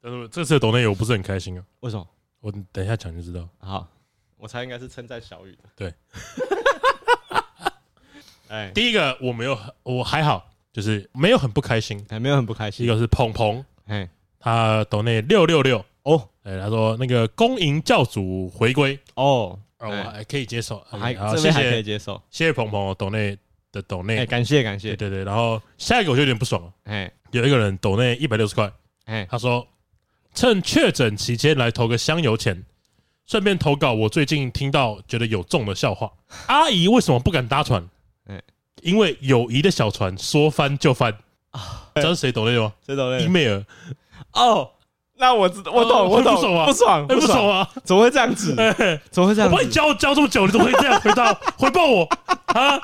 但是这次的抖内我不是很开心啊。为什么？我等一下讲就知道。好，我猜应该是称赞小雨的。对。哎，第一个我没有，我还好，就是没有很不开心，还没有很不开心。一个是鹏鹏，哎，他抖内六六六。哦，哎，他说那个恭迎教主回归。哦，我还可以接受，还这边还可以接受，谢谢鹏鹏抖内的抖内，哎，感谢感谢，对对对，然后下一个我就有点不爽了，哎，有一个人抖内一百六十块，哎，他说趁确诊期间来投个香油钱，顺便投稿我最近听到觉得有中的笑话，阿姨为什么不敢搭船？因为友谊的小船说翻就翻啊！知道是谁抖内吗？谁抖内？伊妹儿哦，那我知我懂，我懂，不爽，不爽，不爽啊！怎么会这样子？怎么会这样？我帮你教教这么久，你怎么会这样回答 回报我啊？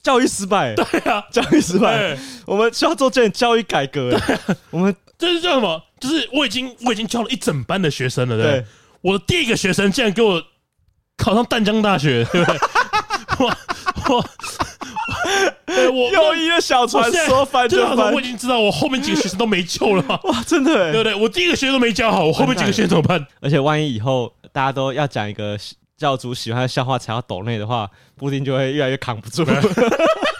教育失败，对啊，教育失败。我们需要做这点教育改革。我们这是叫什么？就是我已经我已经教了一整班的学生了，对。我的第一个学生竟然给我考上淡江大学，对不对？我我我友谊的小船说翻就翻，我已经知道我后面几个学生都没救了。哇，真的，对不对？我第一个学生都没教好，我后面几个学生怎么办？而且万一以后大家都要讲一个教主喜欢的笑话才要抖内的话，布丁就会越来越扛不住。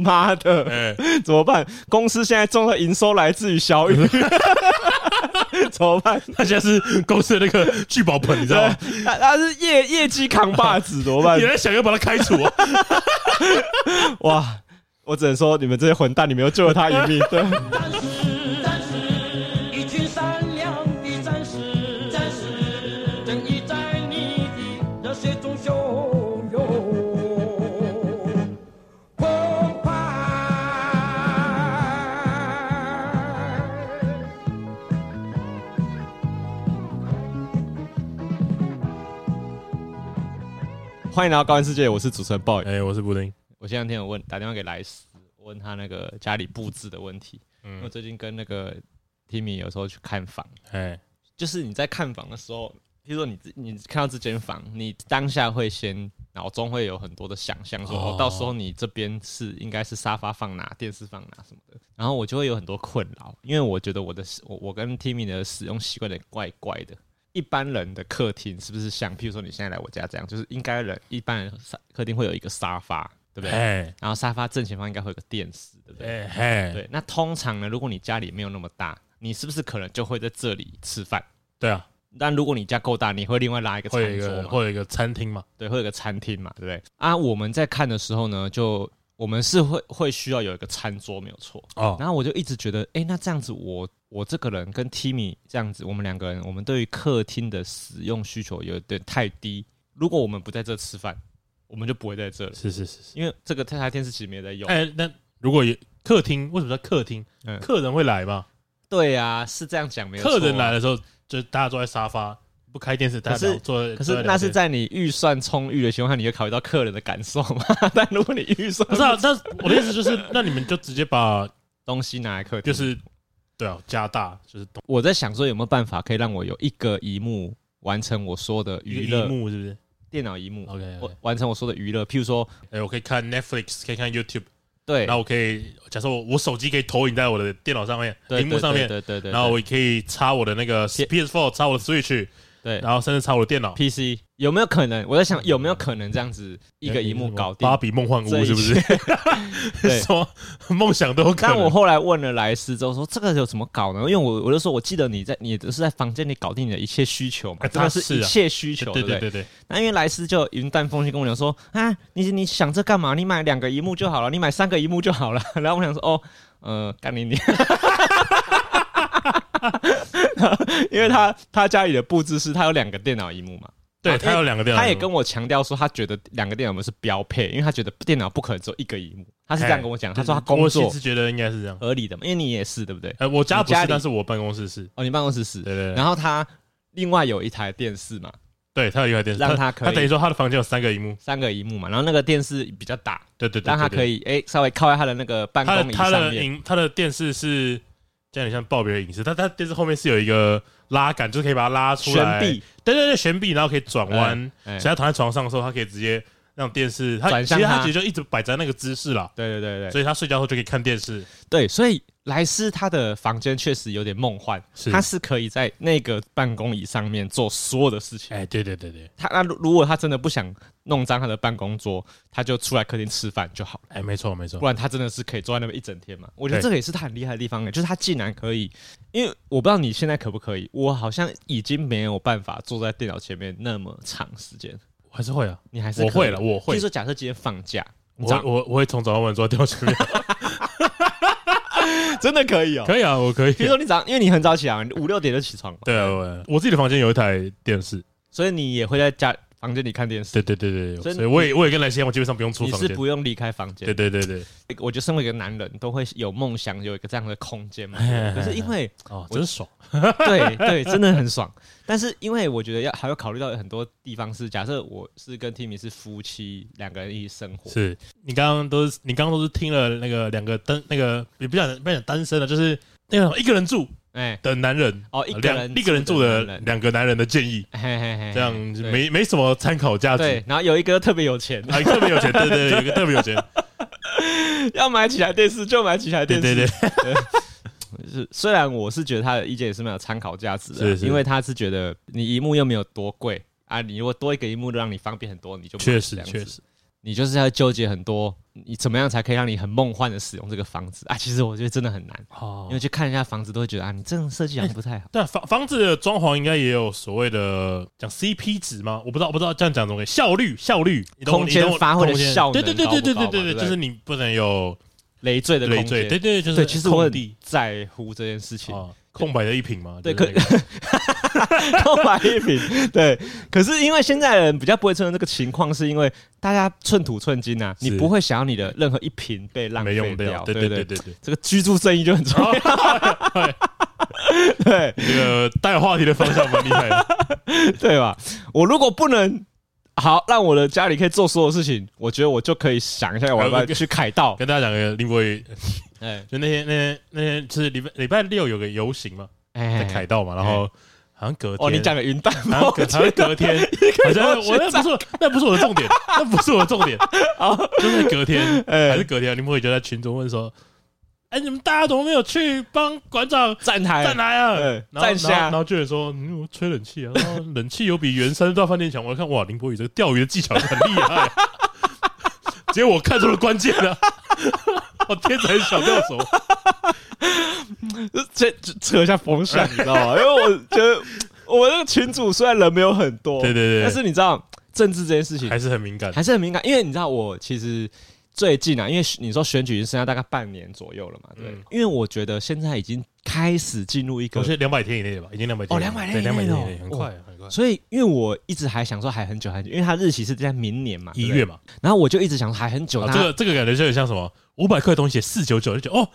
妈的，怎么办？公司现在中的营收来自于小雨。怎么办？他现在是公司的那个聚宝盆，你知道吗？他他是业业绩扛把子，怎么办？你在想要把他开除啊？哇！我只能说，你们这些混蛋，你们又救了他一命。对。欢迎来到高玩世界，我是主持人 boy，哎，我是布丁。我前两天有问打电话给莱斯，问他那个家里布置的问题。嗯，因为最近跟那个 Timmy 有时候去看房，哎，就是你在看房的时候，譬如说你你看到这间房，你当下会先脑中会有很多的想象，说哦，到时候你这边是应该是沙发放哪，电视放哪什么的，然后我就会有很多困扰，因为我觉得我的我我跟 Timmy 的使用习惯有点怪怪的。一般人的客厅是不是像，譬如说你现在来我家这样，就是应该人一般人客厅会有一个沙发，对不对？然后沙发正前方应该会有个电视，对不对？对。那通常呢，如果你家里没有那么大，你是不是可能就会在这里吃饭？对啊。但如果你家够大，你会另外拉一个餐桌，会有一个餐厅嘛？对，会有一个餐厅嘛？对不对？啊，我们在看的时候呢，就。我们是会会需要有一个餐桌，没有错。哦，然后我就一直觉得，哎，那这样子我，我我这个人跟 Timmy 这样子，我们两个人，我们对于客厅的使用需求有点太低。如果我们不在这吃饭，我们就不会在这了。是是是，因为这个台电视其实没在用。哎，那如果有客厅，为什么叫客厅？嗯，客人会来吗？对呀，是这样讲没有错。客人来的时候，就大家坐在沙发。不开电视，但是做可是那是在你预算充裕的情况下，你会考虑到客人的感受吗？但如果你预算不是啊，但我的意思就是，那你们就直接把东西拿来客厅，就是对啊，加大就是。我在想说，有没有办法可以让我有一个一幕完成我说的娱乐？萤幕是不是？电脑一幕？OK，我完成我说的娱乐，譬如说，哎，我可以看 Netflix，可以看 YouTube，对，然后我可以假设我我手机可以投影在我的电脑上面，屏幕上面，对对对，然后我也可以插我的那个 PS4，插我的 Switch。对，然后甚至插我的电脑 PC 有没有可能？我在想有没有可能这样子一个一幕搞定？芭比梦幻屋是不是？对，说梦想都有可能。但我后来问了莱斯之后说，这个有怎么搞呢？因为我我就说我记得你在你都是在房间里搞定你的一切需求嘛，真的是一切需求，对对对对。那因为莱斯就云淡风轻跟我讲说啊，你你想这干嘛？你买两个一幕就好了，你买三个一幕就好了。然后我想说哦，呃，干你你。因为他他家里的布置是他有两个电脑荧幕嘛，对他有两个电脑，他也跟我强调说他觉得两个电脑是标配，因为他觉得电脑不可能只有一个荧幕，他是这样跟我讲，他说他工作是觉得应该是这样。合理的嘛，因为你也是对不对？呃，我家不是，但是我办公室是哦，你办公室是，对对。然后他另外有一台电视嘛，对他有一台电视，让他可以，他等于说他的房间有三个荧幕，三个荧幕嘛，然后那个电视比较大，对对对，让他可以哎稍微靠在他的那个办公椅上面，他的电视是。这样很像爆别人隐私，它它电视后面是有一个拉杆，就是可以把它拉出来。悬臂，对对对，悬臂，然后可以转弯。所以他躺在床上的时候，他可以直接让电视，他其实他其实就一直摆在那个姿势啦。对对对对，所以他睡觉后就可以看电视。对，所以莱斯他的房间确实有点梦幻，是他是可以在那个办公椅上面做所有的事情。哎，对对对对，他那如果他真的不想弄脏他的办公桌，他就出来客厅吃饭就好了。哎，没错没错，不然他真的是可以坐在那边一整天嘛。我觉得这个也是他很厉害的地方，就是他竟然可以，因为我不知道你现在可不可以，我好像已经没有办法坐在电脑前面那么长时间。我还是会啊，你还是我会了，我会。就是说，假设今天放假，我我我会从早到晚坐在电脑前面。真的可以哦，可以啊，我可以。比如说你早，因为你很早起来，五六点就起床嘛。对啊，我我自己的房间有一台电视，所以你也会在家房间里看电视。对对对对，所以我也我也跟莱西一样，我基本上不用出房间，你是不用离开房间。对对对对，我觉得身为一个男人，都会有梦想，有一个这样的空间嘛。可是因为哦，真爽。对 对，真的很爽。但是因为我觉得要还要考虑到很多地方是，假设我是跟 Timmy 是夫妻，两个人一起生活。是你刚刚都是你刚刚都是听了那个两个单那个也不想不想单身了，就是那个一个人住哎。的男人哦，一个人一个人住的两个男人的建议，这样没没什么参考价值。对，然后有一个特别有钱，特别有钱，对对，有一个特别有钱，要买几台电视就买几台电视，对对。是，虽然我是觉得他的意见也是没有参考价值的，因为他是觉得你一幕又没有多贵啊，你如果多一个一幕，让你方便很多，你就确实确实，你就是要纠结很多，你怎么样才可以让你很梦幻的使用这个房子啊？其实我觉得真的很难，哦，因为去看一下房子都会觉得啊，你这种设计好像不太好。但房房子的装潢应该也有所谓的讲 CP 值吗？我不知道，我不知道这样讲怎么效率效率，空间发挥的效对对对对对对对对，就是你不能有。累赘的累赘，对对对，就是对，其实我很在乎这件事情。空白的一瓶嘛，对，可 空白一瓶，对。可是因为现在人比较不会出现这个情况，是因为大家寸土寸金呐，你不会想要你的任何一瓶被浪费掉。对对对对对，这个居住正义就很重要。对，这个带话题的方向蛮厉害的，对吧？我如果不能。好，让我的家里可以做所有事情，我觉得我就可以想一下，我要不要去凯道？跟大家讲个林博宇，哎，就那天那天那天就是礼拜礼拜六有个游行嘛，在凯道嘛，然后好像隔天。哦，你讲个云淡，好像隔天，好像我那不是那不是我的重点，那不是我的重点，啊，就是隔天，还是隔天，林博宇就在群中问说。哎，你们大家怎么没有去帮馆长站台？站台啊？站下，然后就有说，嗯，吹冷气啊，冷气有比原山大饭店强。我看哇，林博宇这个钓鱼的技巧很厉害，结果我看出了关键了，我 天才小钓手，这扯一下风向，你知道吗？因为我觉得我们那个群主虽然人没有很多，对对对，但是你知道政治这件事情还是很敏感，还是很敏感，因为你知道我其实。最近啊，因为你说选举已经剩下大概半年左右了嘛，对。因为我觉得现在已经开始进入一个，我觉得两百天以内吧，已经两百天哦，两百天，两百天以内，很快很快。所以，因为我一直还想说还很久很久，因为它日期是在明年嘛，一月嘛。然后我就一直想说还很久。这个这个感觉就有点像什么五百块的东西四九九，就觉得哦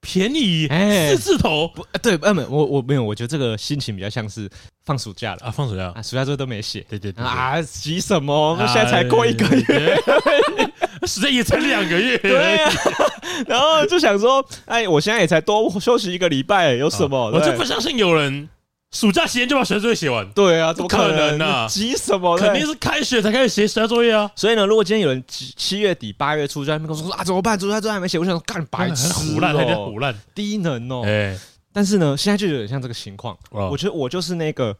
便宜，四字头。不对，不，我我没有，我觉得这个心情比较像是放暑假了。啊，放暑假。啊，暑假作业都没写，对对对啊，急什么？我们现在才过一个月。时间也才两个月，对呀，然后就想说，哎，我现在也才多休息一个礼拜，有什么？我就不相信有人暑假期间就把学作业写完。对啊，怎么可能呢？急什么？肯定是开学才开始写暑假作业啊。所以呢，如果今天有人七七月底八月初在那边跟我说啊，怎么办？暑假作业还没写，我想说干白痴，胡烂，还在胡乱，低能哦。哎，但是呢，现在就有点像这个情况。我觉得我就是那个。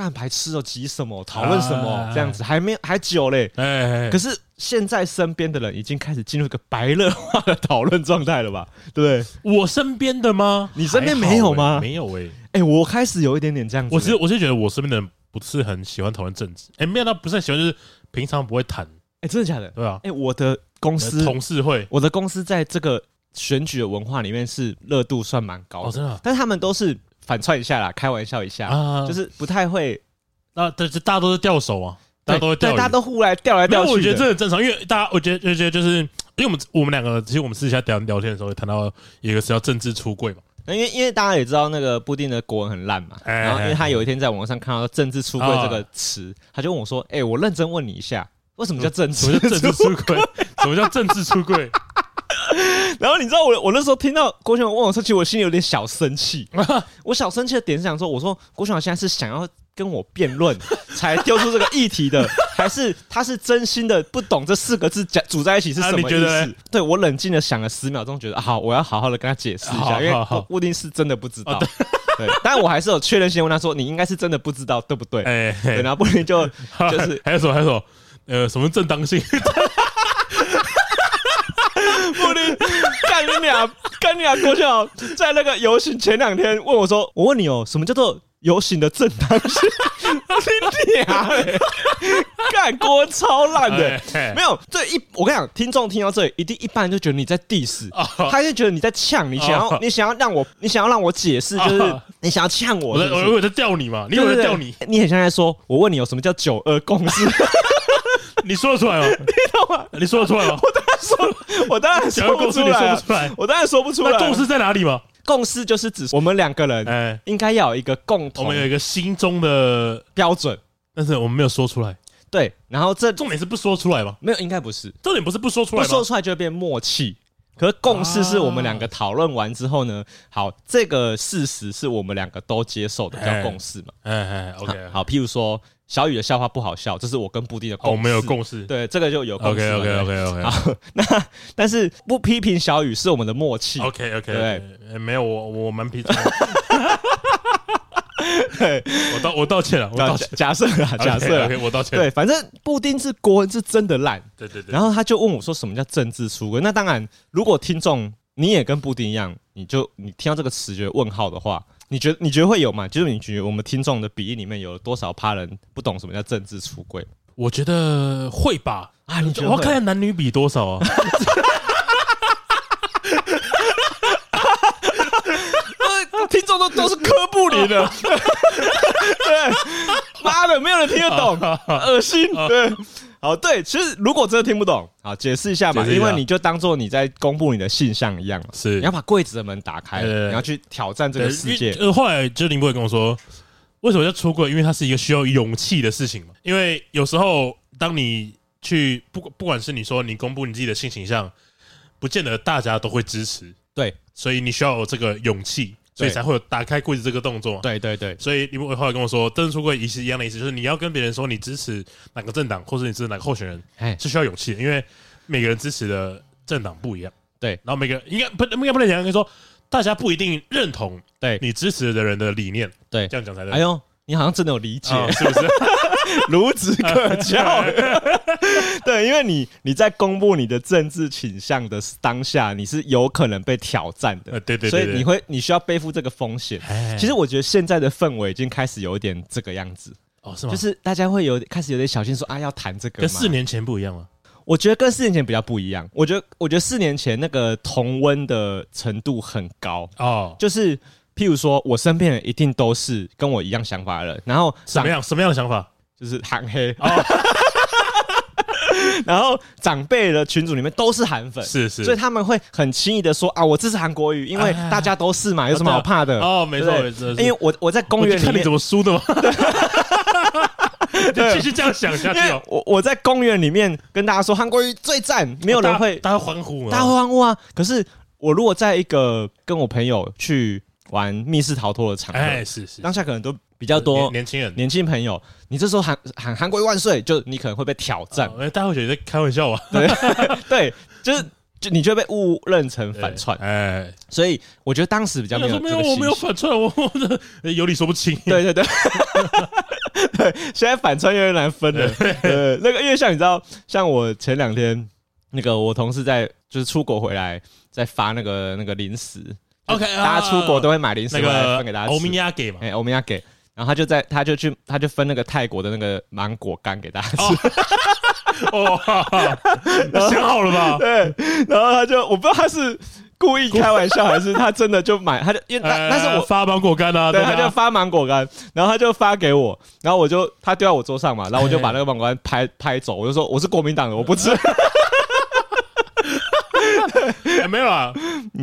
干白吃哦，急什么？讨论什么？这样子还没还久嘞。哎，可是现在身边的人已经开始进入一个白热化的讨论状态了吧？对，我身边的吗？你身边没有吗？没有哎。哎，我开始有一点点这样子。我其实我是觉得我身边的人不是很喜欢讨论政治。哎，没有，他不是很喜欢，就是平常不会谈。哎，真的假的？对啊。哎，我的公司同事会，我的公司在这个选举的文化里面是热度算蛮高的。真的。但是他们都是反串一下啦，开玩笑一下，就是不太会。那但是大家都是钓手啊，大家都会钓，大家都互来钓来钓去。我觉得这很正常，因为大家，我觉得，就觉得就是，因为我们我们两个，其实我们私下聊聊天的时候，谈到一个是要政治出柜嘛。因为因为大家也知道那个布丁的国文很烂嘛，然后因为他有一天在网上看到“政治出柜”这个词，他就问我说：“哎，我认真问你一下，为什么叫政治？什么叫政治出柜？什么叫政治出柜？” 然后你知道我我那时候听到郭选问我说，其实我心里有点小生气。我小生气的点是想说，我说郭选现在是想要。跟我辩论才丢出这个议题的，还是他是真心的不懂这四个字讲组在一起是什么意思？对，我冷静的想了十秒钟，觉得好，我要好好的跟他解释一下，因为布丁是真的不知道。对，但我还是有确认性问他说：“你应该是真的不知道，对不对？”哎，然后布丁就就是还有什么还有什么呃什么正当性？布丁干你俩干你俩郭笑在那个游行前两天问我说：“我问你哦，什么叫做？”游行的正当性，你娘嘞！干锅超烂的，没有这一，我跟你讲，听众听到这里，一定一般人就觉得你在 diss，他就觉得你在呛，你想要你想要让我，你想要让我解释，就是你想要呛我，我我在钓你嘛，你以为在钓你？你很像在说，我问你有什么叫九二共识？你说得出来吗？你懂吗？你说得出来吗？我当然说，我当然说不出来，我当然说不出来。共识在哪里嘛？共识就是指我们两个人，哎，应该要有一个共同，我们有一个心中的标准，但是我们没有说出来。对，然后这重点是不说出来吗？没有，应该不是。重点不是不说出来，不说出来就会变默契。可是共识是我们两个讨论完之后呢，好，这个事实是我们两个都接受的，叫共识嘛。哎哎，OK，好，譬如说。小雨的笑话不好笑，这是我跟布丁的共识。我们有共识，对，这个就有共识。OK OK OK OK。好，那但是不批评小雨是我们的默契。OK OK。对，没有我我蛮批评。对，我道我道歉了，我道歉。假设啊，假设，我道歉。对，反正布丁是国文是真的烂。对对对。然后他就问我说：“什么叫政治出轨？”那当然，如果听众你也跟布丁一样，你就你听到这个词觉得问号的话。你觉得你觉得会有吗？就是你觉得我们听众的比例里面有多少趴人不懂什么叫政治出柜？我觉得会吧。啊，你觉得？我要看下男女比多少啊？听众都都是科布林的，对，妈的，没有人听得懂，恶心，对。好，对，其实如果真的听不懂，好，解释一下嘛，因为你就当做你在公布你的性向一样，是，你要把柜子的门打开，你要去挑战这个世界。呃，后来就林博也跟我说，为什么要出柜？因为它是一个需要勇气的事情嘛。因为有时候当你去不不管是你说你公布你自己的性形象，不见得大家都会支持，对，所以你需要有这个勇气。所以才会有打开柜子这个动作。对对对。所以你们后来跟我说，政治出柜也是一样的意思，就是你要跟别人说你支持哪个政党，或者你支持哪个候选人，是需要勇气的，因为每个人支持的政党不一样。对。然后每个人应该不应该不能讲，应该说大家不一定认同对你支持的人的理念。对，这样讲才对。哎呦，你好像真的有理解，是不是？孺子可教。对，因为你你在公布你的政治倾向的当下，你是有可能被挑战的。对对对，所以你会你需要背负这个风险。其实我觉得现在的氛围已经开始有一点这个样子。哦，是吗？就是大家会有开始有点小心说啊，要谈这个。跟四年前不一样吗？我觉得跟四年前比较不一样。我觉得我觉得四年前那个同温的程度很高哦。就是譬如说我身边人一定都是跟我一样想法的人，然后什么样什么样的想法？就是韩黑，哦、然后长辈的群组里面都是韩粉，是是，所以他们会很轻易的说啊，我支持韩国语，因为大家都是嘛，有什么好怕的？哦，没错没错，因为我我在公园里面，看你怎么输的吗？继续这样想下去哦。我我在公园里面跟大家说韩国语最赞，没有人会大家欢呼，大家欢呼啊！可是我如果在一个跟我朋友去玩密室逃脱的场合，哎，是是，当下可能都。比较多年轻人、年轻朋友，你这时候喊喊韩国瑜万岁，就你可能会被挑战。哎，大家会觉得在开玩笑啊？对 对，就是就你就会被误认成反串。哎，所以我觉得当时比较没有。没有，我没有反串，我 有理说不清。对对对，对，现在反串越来越难分了。呃，那个因为像你知道，像我前两天那个我同事在就是出国回来，在发那个那个零食。OK，大家出国都会买零食给大家吃。欧米亚给嘛？哎，欧米亚给。然后他就在，他就去，他就分那个泰国的那个芒果干给大家吃。哦，想好了吧？对。然后他就，我不知道他是故意开玩笑，还是他真的就买，他就因为那那是我发芒果干啊，对，他就发芒果干，然后他就发给我，然后我就他丢在我桌上嘛，然后我就把那个芒果干拍拍走，我就说我是国民党的，我不吃。没有啊，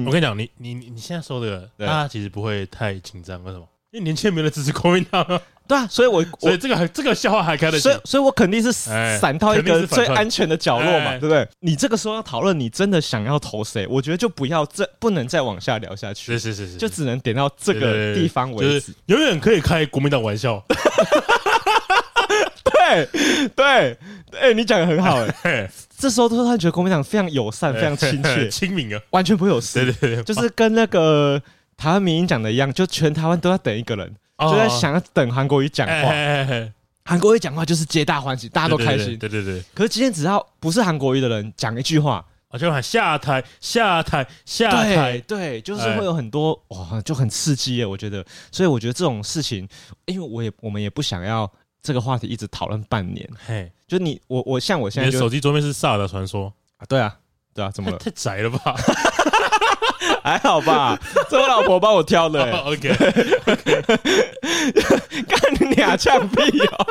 我跟你讲，你你你现在说的，大家其实不会太紧张，为什么？因为年轻人没人支持国民党，对啊，所以我 所以这个还这个笑话还开得起，所以所以我肯定是散到一个最安全的角落嘛，对不对？你这个时候要讨论，你真的想要投谁？我觉得就不要再不能再往下聊下去，是是是是，就只能点到这个地方为止，永远可以开国民党玩笑，对对，哎、欸，你讲的很好哎、欸。这时候突然觉得国民党非常友善，非常亲切、亲民啊，完全不会有事。对对对，就是跟那个台湾民进讲的一样，就全台湾都在等一个人，就在想要等韩国瑜讲话。韩国瑜讲话就是皆大欢喜，大家都开心。对对对。可是今天只要不是韩国瑜的人讲一句话，我就喊下台、下台、下台。对，就是会有很多哇，就很刺激耶。我觉得，所以我觉得这种事情，因为我也我们也不想要。这个话题一直讨论半年，嘿，就你我我像我现在，你的手机桌面是萨尔的传说啊？对啊，对啊，怎么了？太窄了吧？还好吧？这我老婆帮我挑的。OK，干你俩呛屁哦！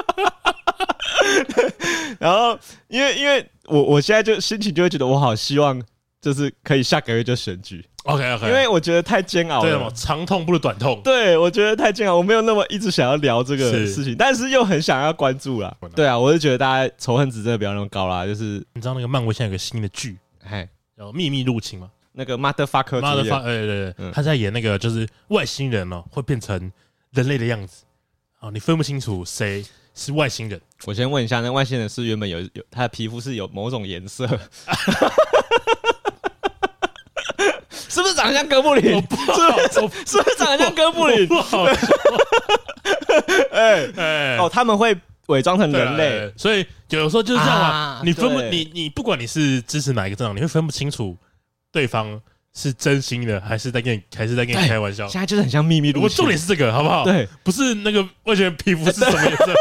然后，因为因为我我现在就心情就会觉得我好希望，就是可以下个月就选举。OK OK，因为我觉得太煎熬了。对，长痛不如短痛。对，我觉得太煎熬，我没有那么一直想要聊这个事情，但是又很想要关注啦。对啊，我就觉得大家仇恨值真的不要那么高啦。就是你知道那个漫威现在有个新的剧，嘿，叫《秘密入侵》吗？那个 Motherfucker，Motherfucker，对对对，他在演那个就是外星人哦，会变成人类的样子，哦，你分不清楚谁是外星人。我先问一下，那外星人是原本有有他的皮肤是有某种颜色？长得像哥布林？是不是长得像哥布林？不好。哎 哎哦，他们会伪装成人类，所以有时候就是这样嘛。你分不你你不管你是支持哪一个政党，你会分不清楚对方是真心的还是在跟你还是在跟你开玩笑。现在就是很像秘密路线。我重点是这个，好不好？对，不是那个外星人皮肤是什么颜色？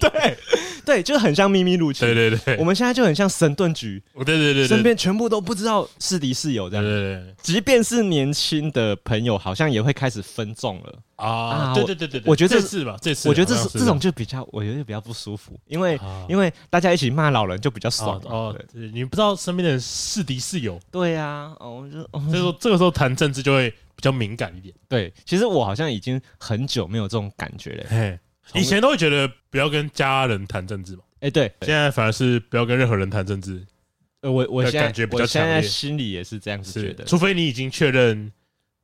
对。对，就很像秘密入侵。对对对，我们现在就很像神盾局。对对对，身边全部都不知道是敌是友这样。对对对，即便是年轻的朋友，好像也会开始分众了啊。对对对对，我觉得这次吧，这次我觉得这这种就比较，我觉得比较不舒服，因为因为大家一起骂老人就比较爽哦。你不知道身边的人是敌是友。对呀，哦，就所以说这个时候谈政治就会比较敏感一点。对，其实我好像已经很久没有这种感觉了。以前都会觉得不要跟家人谈政治嘛，哎，对，现在反而是不要跟任何人谈政治。呃，我我现在感觉比较强烈，心里也是这样子觉得。除非你已经确认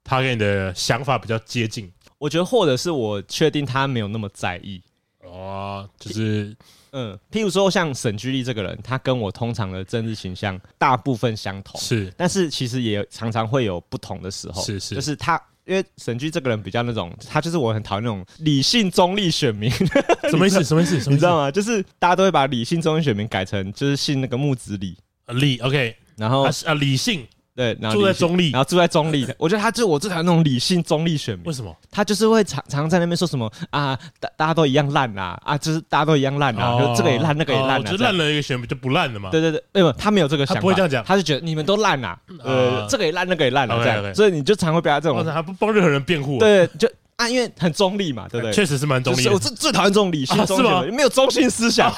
他跟你的想法比较接近，我觉得或者是我确定他没有那么在意。哦，就是嗯，譬如说像沈居立这个人，他跟我通常的政治倾向大部分相同，是，但是其实也常常会有不同的时候，是是，就是他。因为沈居这个人比较那种，他就是我很讨厌那种理性中立选民。什么意思？什么意思？你知道吗？就是大家都会把理性中立选民改成就是信那个木子李。李 OK，然后啊理性。对，然后住在中立，然后住在中立的，我觉得他就是我最讨厌那种理性中立选民。为什么？他就是会常常在那边说什么啊，大大家都一样烂呐，啊，就是大家都一样烂呐，就这个也烂，那个也烂，就烂了一个选民就不烂了嘛。对对对，没有，他没有这个想法，他不会这样讲，他是觉得你们都烂呐，呃，这个也烂，那个也烂了这样，所以你就常会被他这种，他不帮任何人辩护，对，就啊，因为很中立嘛，对不对？确实是蛮中立。我最最讨厌这种理性中立，没有中心思想，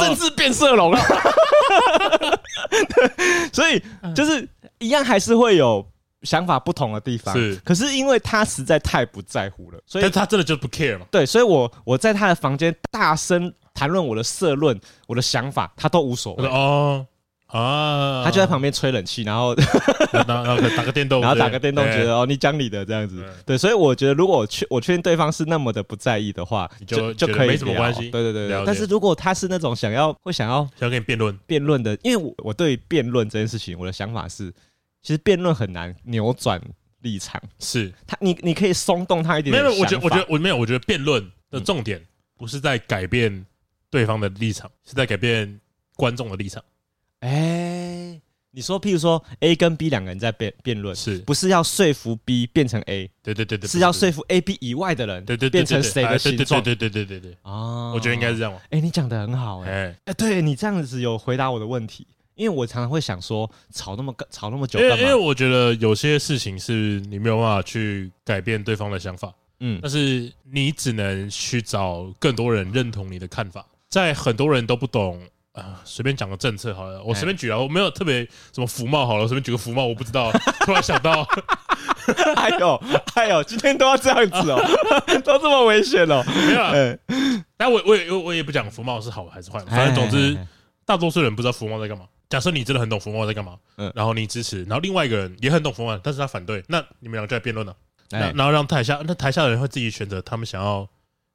政治变色龙。所以就是。一样还是会有想法不同的地方，是。可是因为他实在太不在乎了，所以他真的就不 care 嘛。对，所以我我在他的房间大声谈论我的社论、我的想法，他都无所谓。哦啊，他就在旁边吹冷气，然后然后打个电动，然后打个电动，觉得哦，你讲你的这样子。对，所以我觉得如果我确我确定对方是那么的不在意的话，就就可以没什么关系。对对对，但是如果他是那种想要会想要想要跟你辩论辩论的，因为我我对辩论这件事情，我的想法是。其实辩论很难扭转立场，是他，你你可以松动他一点，点。没有，我觉得，我觉得我没有，我觉得辩论的重点不是在改变对方的立场，嗯、是在改变观众的立场。哎、欸，你说，譬如说 A 跟 B 两个人在辩辩论，是不是要说服 B 变成 A？对对对对，是要说服 A、B 以外的人，对对，变成谁的形状？对对对对对对。哦，我觉得应该是这样。哎、欸，你讲的很好、欸，哎哎、欸，对你这样子有回答我的问题。因为我常常会想说，吵那么吵那么久干嘛？因为我觉得有些事情是你没有办法去改变对方的想法，嗯，但是你只能去找更多人认同你的看法。在很多人都不懂啊，随便讲个政策好了，我随便举啊，我没有特别什么福茂好了，我随便举个福茂，我不知道，突然想到，哎呦哎呦，今天都要这样子哦，都这么危险哦，没有啦，但我我也我也不讲福茂是好还是坏，反正总之大多数人不知道福茂在干嘛。假设你真的很懂福茂在干嘛，嗯，然后你支持，然后另外一个人也很懂福茂，但是他反对，那你们两个就来辩论了，那然后让台下那台下的人会自己选择他们想要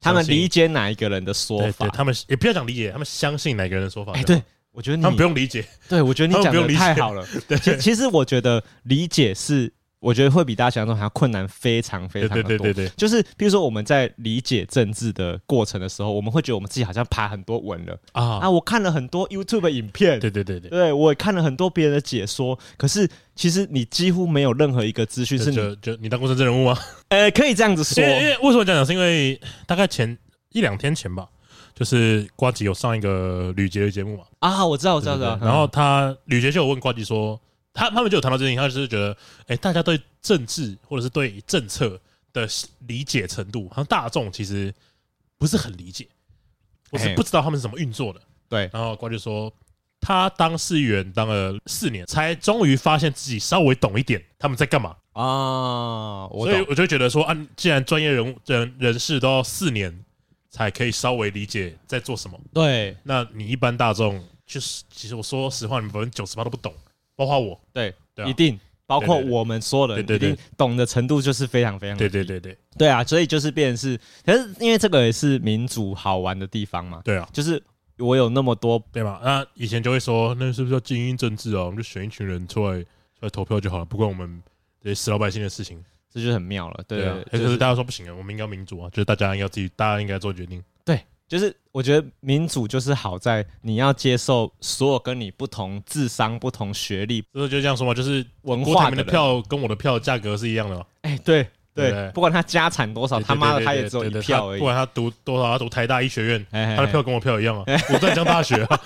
他们理解哪一个人的说法，对，他们也不要讲理解，他们相信哪个人的说法。哎，对，我觉得你他们不用理解，对我觉得你讲的太好了。对，其实我觉得理解是。我觉得会比大家想象中还要困难，非常非常的多。对对对对，就是比如说我们在理解政治的过程的时候，我们会觉得我们自己好像爬很多文了啊啊！我看了很多 YouTube 的影片，对对对对，对我也看了很多别人的解说。可是其实你几乎没有任何一个资讯是你就，就你当过政治人物吗？呃，可以这样子说。因为，因为为什么这样讲？是因为大概前一两天前吧，就是瓜吉有上一个吕杰的节目嘛。啊，我知道，我知道，知道。然后他吕杰就有问瓜吉说。他他们就有谈到这件事情，他就是觉得，哎，大家对政治或者是对政策的理解程度，好像大众其实不是很理解，我是不知道他们是怎么运作的。对，然后瓜就说，他当市议员当了四年，才终于发现自己稍微懂一点他们在干嘛啊。所以我就觉得说，啊，既然专业人物人人士都要四年才可以稍微理解在做什么，对，那你一般大众就是，其实我说实话，你们百分之九十八都不懂。包括我，对，对啊、一定包括我们所有人，一定懂的程度就是非常非常对对对对对啊，所以就是变成是，可是因为这个也是民主好玩的地方嘛，对啊，就是我有那么多对吧？那以前就会说，那是不是要精英政治啊？我们就选一群人出来出来投票就好了，不管我们这些死老百姓的事情，这就很妙了，对，对啊。可是大家说不行啊，我们应该民主啊，就是大家应该自己，大家应该做决定，对。就是我觉得民主就是好在你要接受所有跟你不同智商、不同学历，就是就这样说嘛，就是文化的票跟我的票价格是一样的嘛。哎，对对，不管他家产多少，他妈的他也只有一票而已。不管他读多少，他读台大医学院，他的票跟我票一样啊。我在江大学啊，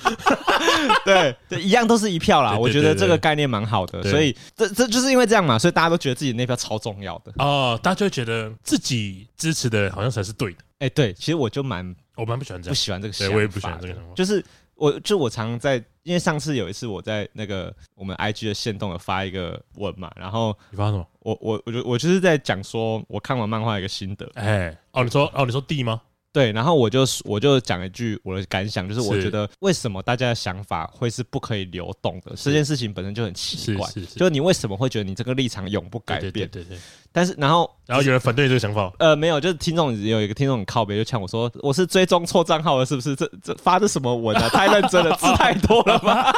对对，一样都是一票啦。我觉得这个概念蛮好的，所以这这就是因为这样嘛，所以大家都觉得自己那票超重要的哦，大家就会觉得自己支持的好像才是对的。哎，对，其实我就蛮。我蛮不喜欢这样，不喜欢这个想法。我也不喜欢这个想法。就是我，就我常常在，因为上次有一次我在那个我们 IG 的线动有发一个文嘛，然后你发什么？我我我就我就是在讲说我看完漫画一个心得。哎，哦，你说哦，你说 D 吗？对，然后我就我就讲一句我的感想，就是我觉得为什么大家的想法会是不可以流动的？这件事情本身就很奇怪，就是你为什么会觉得你这个立场永不改变？对对对。但是然后然后有人反对这个想法？呃，没有，就是听众有一个听众很靠北，就呛我说我是追踪错账号了，是不是？这这发的什么文啊？太认真了，字太多了吧？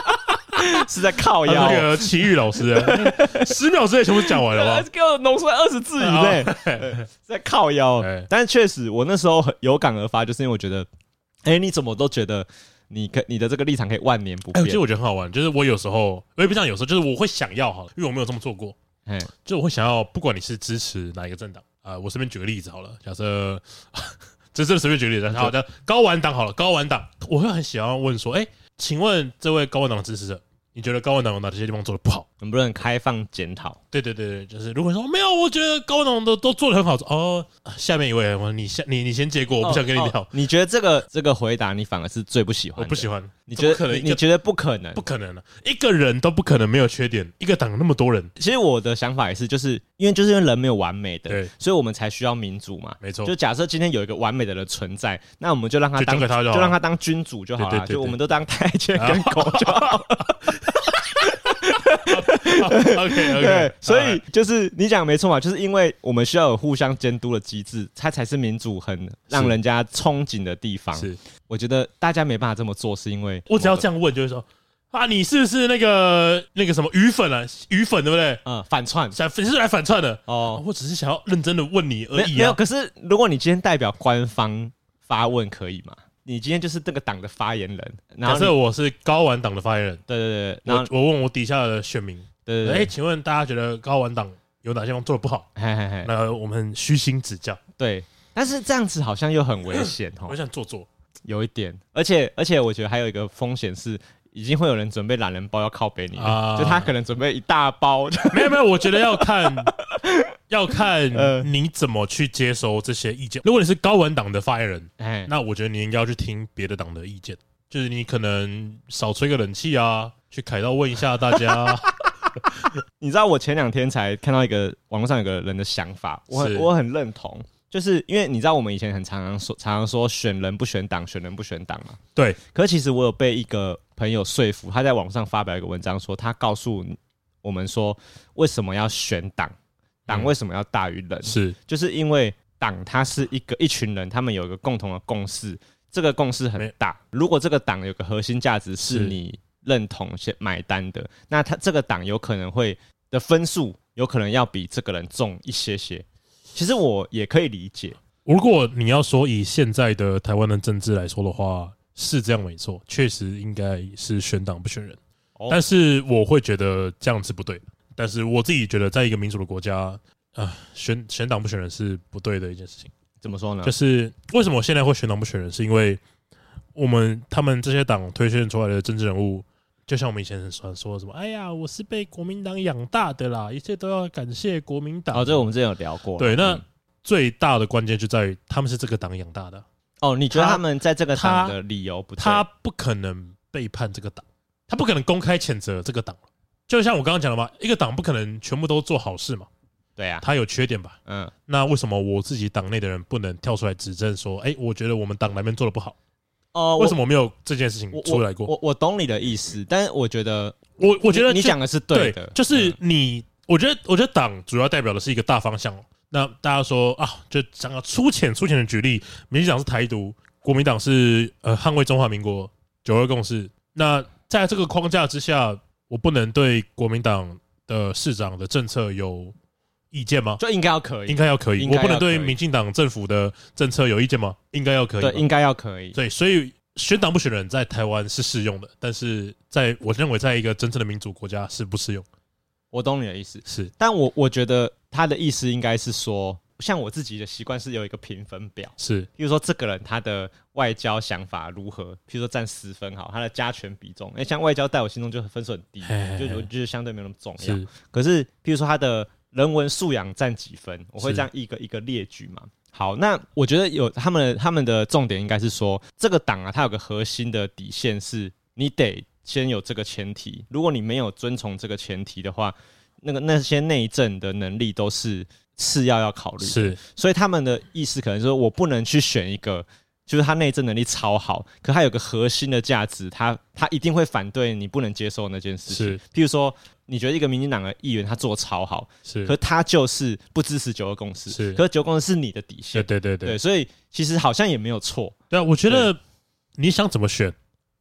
是在靠腰。那个奇遇老师，十秒之内全部讲完了吗？给我浓缩二十字以内，在靠腰。但是确实，我那时候有感而发，就是因为我觉得，哎，你怎么都觉得你可你的这个立场可以万年不变？其实我觉得很好玩，就是我有时候，我也不像有时候，就是我会想要哈，因为我没有这么做过。哎，就我会想要，不管你是支持哪一个政党啊，我随便举个例子好了，假设，这这随便举个例子，好的，高玩党好了，高玩党，我会很喜欢问说，哎，请问这位高玩党支持者。你觉得高文党有哪些地方做的不好？能不能开放检讨？对对对对，就是如果说没有，我觉得高文党都都做的很好。哦，下面一位，我你先你你先结果，我不想跟你聊。哦哦、你觉得这个这个回答你反而是最不喜欢？我不喜欢。你觉得可能？你觉得不可能？不可能的，一个人都不可能没有缺点。一个党那么多人，其实我的想法也是，就是因为就是因为人没有完美的，对，所以我们才需要民主嘛。没错。就假设今天有一个完美的人存在，那我们就让他当就让他当君主就好了，就我们都当太监跟狗就好。OK OK，所以就是你讲没错嘛，就是因为我们需要有互相监督的机制，它才是民主很让人家憧憬的地方。是，我觉得大家没办法这么做，是因为我只要这样问，就是说啊，你是不是那个那个什么鱼粉啊？鱼粉对不对？嗯，反串，想粉丝来反串的哦。我只是想要认真的问你而已啊。没有，可是如果你今天代表官方发问，可以吗？你今天就是这个党的发言人，假设我是高玩党的发言人，对对对，然后我问我底下的选民，对对对，哎，请问大家觉得高玩党有哪些地方做的不好？嘿嘿嘿，那我们虚心指教。对，但是这样子好像又很危险哦，我想做做，有一点，而且而且我觉得还有一个风险是，已经会有人准备懒人包要靠背你，就他可能准备一大包，没有没有，我觉得要看。要看 你怎么去接收这些意见。如果你是高文党的发言人，哎，那我觉得你应该要去听别的党的意见。就是你可能少吹个冷气啊，去凯道问一下大家。你知道我前两天才看到一个网络上有个人的想法，我很我很认同。就是因为你知道我们以前很常常说，常常说选人不选党，选人不选党嘛。对。可是其实我有被一个朋友说服，他在网上发表一个文章，说他告诉我们说为什么要选党。党为什么要大于人？是，就是因为党它是一个一群人，他们有一个共同的共识，这个共识很大。如果这个党有个核心价值是你认同、先买单的，那他这个党有可能会的分数有可能要比这个人重一些些。其实我也可以理解。如果你要说以现在的台湾的政治来说的话，是这样没错，确实应该是选党不选人。但是我会觉得这样子不对的。但是我自己觉得，在一个民主的国家。啊，选选党不选人是不对的一件事情。怎么说呢？就是为什么我现在会选党不选人，是因为我们他们这些党推选出来的政治人物，就像我们以前很喜欢说什么，哎呀，我是被国民党养大的啦，一切都要感谢国民党。哦，这个我们之前有聊过。对，那最大的关键就在于他们是这个党养大的。哦，你觉得他们在这个党的理由不对？他不可能背叛这个党，他不可能公开谴责这个党。就像我刚刚讲的嘛，一个党不可能全部都做好事嘛。对呀，他有缺点吧？嗯，那为什么我自己党内的人不能跳出来指正说，哎，我觉得我们党那边做的不好？哦，为什么没有这件事情出来过？我我懂你的意思，但是我觉得，我我觉得你讲的是对的，就是你，我觉得我觉得党主要代表的是一个大方向。那大家说啊，就讲个粗浅粗浅的举例，民进党是台独，国民党是呃捍卫中华民国九二共识。那在这个框架之下，我不能对国民党的市长的政策有。意见吗？就应该要可以，应该要可以。我不能对民进党政府的政策有意见吗？应该要可以。对，应该要可以。对，所以选党不选人，在台湾是适用的，但是在我认为，在一个真正的民主国家是不适用。我懂你的意思，是，但我我觉得他的意思应该是说，像我自己的习惯是有一个评分表，是，比如说这个人他的外交想法如何，譬如说占十分好，他的加权比重，哎，像外交在我心中就分数很低，就我觉得相对没有那么重要。是，可是譬如说他的。人文素养占几分？我会这样一个一个列举嘛。好，那我觉得有他们他们的重点应该是说，这个党啊，它有个核心的底线是，你得先有这个前提。如果你没有遵从这个前提的话，那个那些内政的能力都是次要要考虑。是，所以他们的意思可能说，我不能去选一个，就是他内政能力超好，可他有个核心的价值，他他一定会反对你不能接受那件事情。是，譬如说。你觉得一个民进党的议员他做超好，是，可是他就是不支持九二共识，是，可是九二共识是你的底线，对对对对，对，所以其实好像也没有错，对啊，我觉得你想怎么选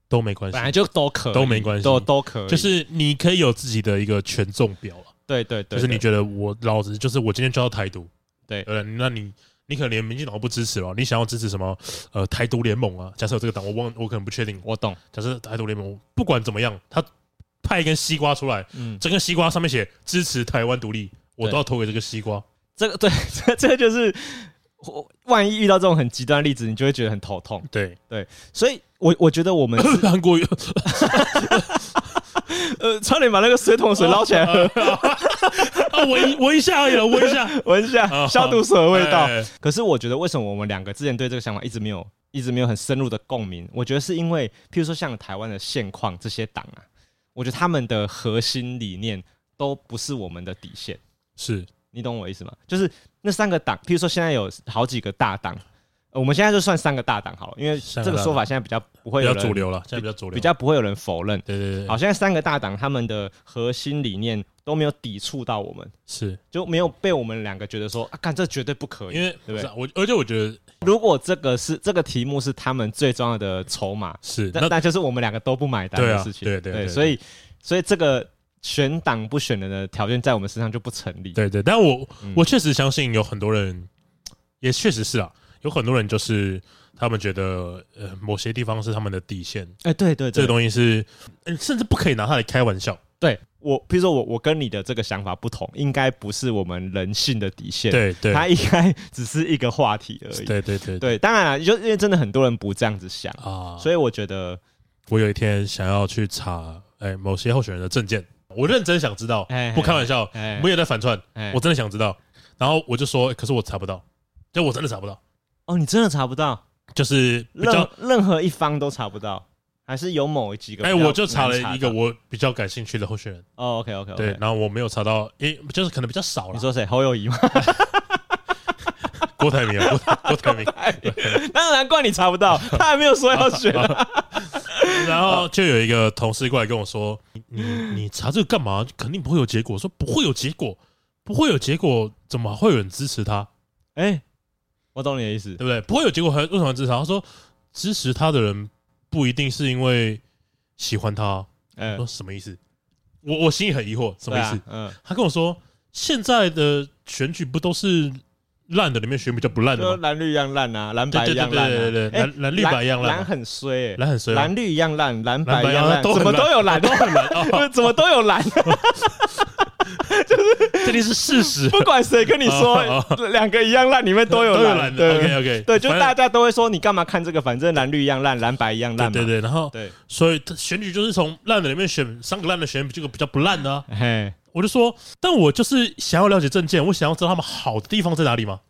都没关系，本来就都可以，都没关系，都都可以，就是你可以有自己的一个权重表啊，对对对，就是你觉得我老子就是我今天就要台独，对，呃，那你你可能连民进党都不支持了，你想要支持什么？呃，台独联盟啊，假设有这个党，我忘，我可能不确定，我懂，假设台独联盟不管怎么样，他。派一根西瓜出来，嗯，整个西瓜上面写支持台湾独立，我都要投给这个西瓜。这个对，这这个就是，万一遇到这种很极端的例子，你就会觉得很头痛。对对，所以我我觉得我们韩国瑜，呃，差点把那个水桶水捞起来喝，闻闻一下而已，闻一下，闻一下，消毒水的味道。可是我觉得，为什么我们两个之前对这个想法一直没有，一直没有很深入的共鸣？我觉得是因为，譬如说像台湾的现况这些党啊。我觉得他们的核心理念都不是我们的底线，是你懂我意思吗？就是那三个党，譬如说现在有好几个大党，我们现在就算三个大党好了，因为这个说法现在比较不会有人比较主流了，现在比较主流，比较不会有人否认。对对对，好，现在三个大党他们的核心理念都没有抵触到我们，是就没有被我们两个觉得说啊，干这绝对不可以，因为对不对？我而且我觉得，如果这个是这个题目是他们最重要的筹码，是那那就是我们两个都不买单的事情，对对对，所以。所以这个选党不选人的条件在我们身上就不成立。对对，但我、嗯、我确实相信有很多人，也确实是啊，有很多人就是他们觉得呃某些地方是他们的底线。哎、欸，对对，这个东西是，甚至不可以拿它来开玩笑。对我，比如说我我跟你的这个想法不同，应该不是我们人性的底线。对对，它应该 只是一个话题而已。对对对对，当然了，就因为真的很多人不这样子想啊，所以我觉得我有一天想要去查。哎、欸，某些候选人的证件，我认真想知道，不开玩笑，没有在反串，我真的想知道。然后我就说，欸、可是我查不到，就我真的查不到。哦，你真的查不到？就是任任何一方都查不到，还是有某几个？哎、欸，我就查了一个我比较感兴趣的候选人。哦，OK OK，, okay 对，然后我没有查到，哎、欸，就是可能比较少了。你说谁？侯友谊吗？郭台铭啊，郭台铭。那 难怪你查不到，他还没有说要选、啊。然后就有一个同事过来跟我说：“你你查这个干嘛？肯定不会有结果。”说不会有结果，不会有结果，怎么会有人支持他？哎，我懂你的意思，对不对？不会有结果还为什么支持他？他说支持他的人不一定是因为喜欢他。嗯，说什么意思？我我心里很疑惑，什么意思？嗯，他跟我说现在的选举不都是？烂的里面选比较不烂的，蓝绿一样烂啊，蓝白一样烂，对对对对，蓝蓝绿白一样烂，蓝很衰，蓝很衰，蓝绿一样烂，蓝白一样烂，怎么都有蓝，都很蓝，怎么都有蓝，就是这里是事实，不管谁跟你说两个一样烂，里面都有蓝，对。OK OK，对，就大家都会说你干嘛看这个，反正蓝绿一样烂，蓝白一样烂，对对，然后对，所以选举就是从烂的里面选三个烂的选这个比较不烂的啊，嘿。我就说，但我就是想要了解政见，我想要知道他们好的地方在哪里嘛，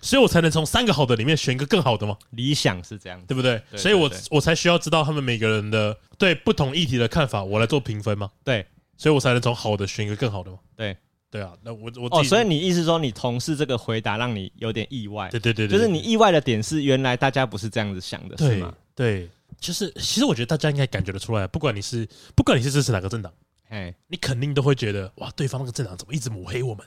所以我才能从三个好的里面选一个更好的嘛。理想是这样，对不对？对对对，所以我我才需要知道他们每个人的对不同议题的看法，我来做评分嘛。对，所以我才能从好的选一个更好的嘛。对，对啊。那我我哦，所以你意思说，你同事这个回答让你有点意外？对对对，就是你意外的点是，原来大家不是这样子想的，是吗？对，就是其实我觉得大家应该感觉得出来，不管你是不管你是支持哪个政党。哎，你肯定都会觉得哇，对方那个政党怎么一直抹黑我们？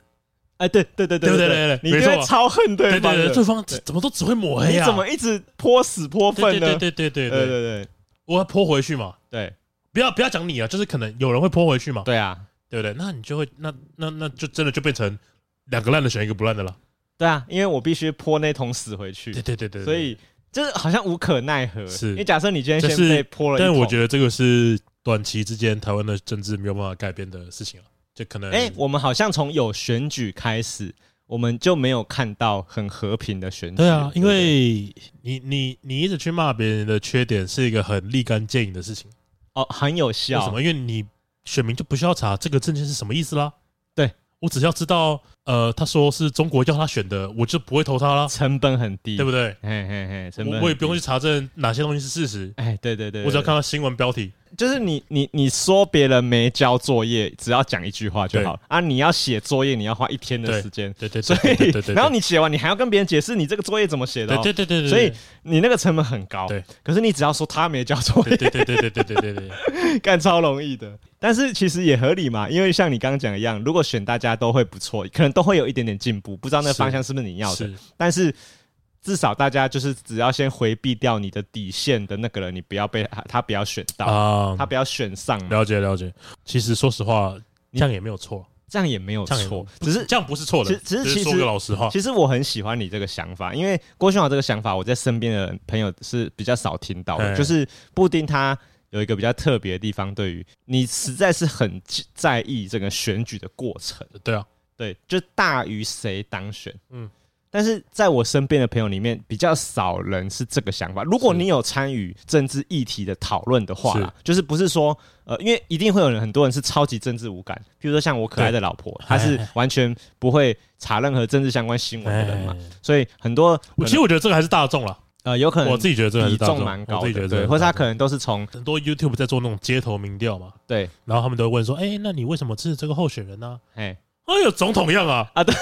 哎，对对对对对对对，你会超恨对方，对方怎么都只会抹黑啊？怎么一直泼死泼粪呢？对对对对对对对，我要泼回去嘛？对，不要不要讲你啊，就是可能有人会泼回去嘛？对啊，对不对？那你就会那那那就真的就变成两个烂的选一个不烂的了。对啊，因为我必须泼那桶屎回去。对对对对，所以就是好像无可奈何。是，因为假设你今天先被泼了，但我觉得这个是。短期之间，台湾的政治没有办法改变的事情了，就可能。哎，我们好像从有选举开始，我们就没有看到很和平的选举。对啊，因为你你你一直去骂别人的缺点，是一个很立竿见影的事情。哦，很有效。为什么？因为你选民就不需要查这个证件是什么意思啦。对，我只要知道。呃，他说是中国叫他选的，我就不会投他了。成本很低，对不对？嘿嘿嘿，成本我也不用去查证哪些东西是事实。哎，对对对，我只要看到新闻标题，就是你你你说别人没交作业，只要讲一句话就好啊。你要写作业，你要花一天的时间。对对，所以然后你写完，你还要跟别人解释你这个作业怎么写的。对对对对，所以你那个成本很高。对，可是你只要说他没交作业，对对对对对对对对，干超容易的。但是其实也合理嘛，因为像你刚刚讲的一样，如果选大家都会不错，可能都会有一点点进步。不知道那个方向是不是你要的，是但是至少大家就是只要先回避掉你的底线的那个人，你不要被他，他不要选到啊，他不要选上。了解了解。其实说实话，这样也没有错，这样也没有错，只是这样不是错的。其实其实说个老实话，其实我很喜欢你这个想法，因为郭勋豪这个想法，我在身边的朋友是比较少听到的。就是布丁他有一个比较特别的地方，对于你实在是很在意这个选举的过程。对啊。对，就大于谁当选。嗯，但是在我身边的朋友里面，比较少人是这个想法。如果你有参与政治议题的讨论的话啦，就是不是说呃，因为一定会有人，很多人是超级政治无感。比如说像我可爱的老婆，她是完全不会查任何政治相关新闻的人嘛。所以很多，其实我觉得这个还是大众了。呃，有可能我自己觉得这个比重蛮高的，对，或者他可能都是从很多 YouTube 在做那种街头民调嘛。对，然后他们都会问说：“哎，那你为什么支持这个候选人呢？”哎。哎呦，总统样啊！啊，对，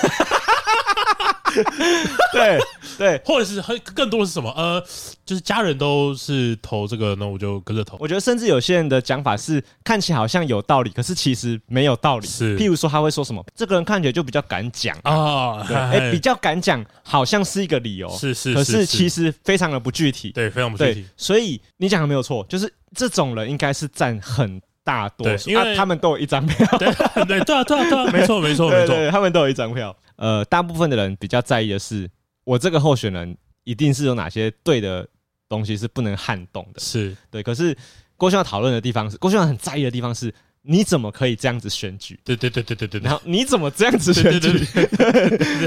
对对，或者是很更多的是什么？呃，就是家人都是投这个，那我就跟着投。我觉得甚至有些人的讲法是看起来好像有道理，可是其实没有道理。是，譬如说他会说什么？这个人看起来就比较敢讲啊，对，哎，比较敢讲，好像是一个理由。是是，可是其实非常的不具体。对，非常不具体。所以你讲的没有错，就是这种人应该是占很。大多数，因为他们都有一张票。对对对对对，没错没错 没错，他们都有一张票。呃，大部分的人比较在意的是，我这个候选人一定是有哪些对的东西是不能撼动的。是对，可是郭勋华讨论的地方是，郭勋华很在意的地方是。你怎么可以这样子选举？对对对对对对。然后你怎么这样子选举？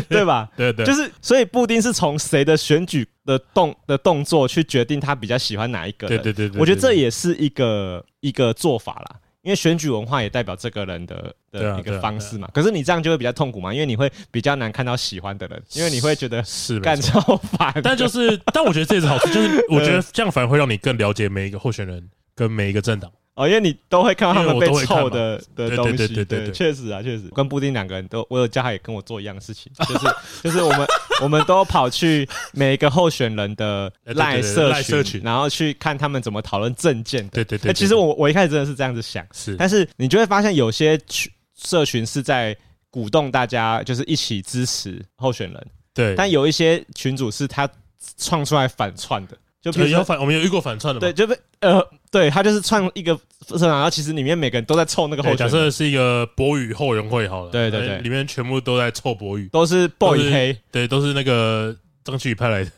对吧？对对。就是，所以布丁是从谁的选举的动的动作去决定他比较喜欢哪一个人。对对对。我觉得这也是一个一个做法啦，因为选举文化也代表这个人的的一个方式嘛。可是你这样就会比较痛苦嘛，因为你会比较难看到喜欢的人，因为你会觉得是干超烦。但就是，但我觉得这也是好处，就是我觉得 这样反而会让你更了解每一个候选人跟每一个政党。哦，因为你都会看到他们被臭的的东西，对对，确实啊，确实。跟布丁两个人都，我有叫他也跟我做一样的事情，就是就是我们我们都跑去每一个候选人的赖社群，然后去看他们怎么讨论政见。对对对。其实我我一开始真的是这样子想，是，但是你就会发现有些群社群是在鼓动大家就是一起支持候选人。对，但有一些群主是他创出来反串的，就比如有反，我们有遇过反串的，对，就被呃，对他就是串一个社长，然后其实里面每个人都在凑那个候选人。假设是一个博宇后援会好了，对对对，里面全部都在凑博宇，都是 boy 黑，对，都是那个张旭宇派来的，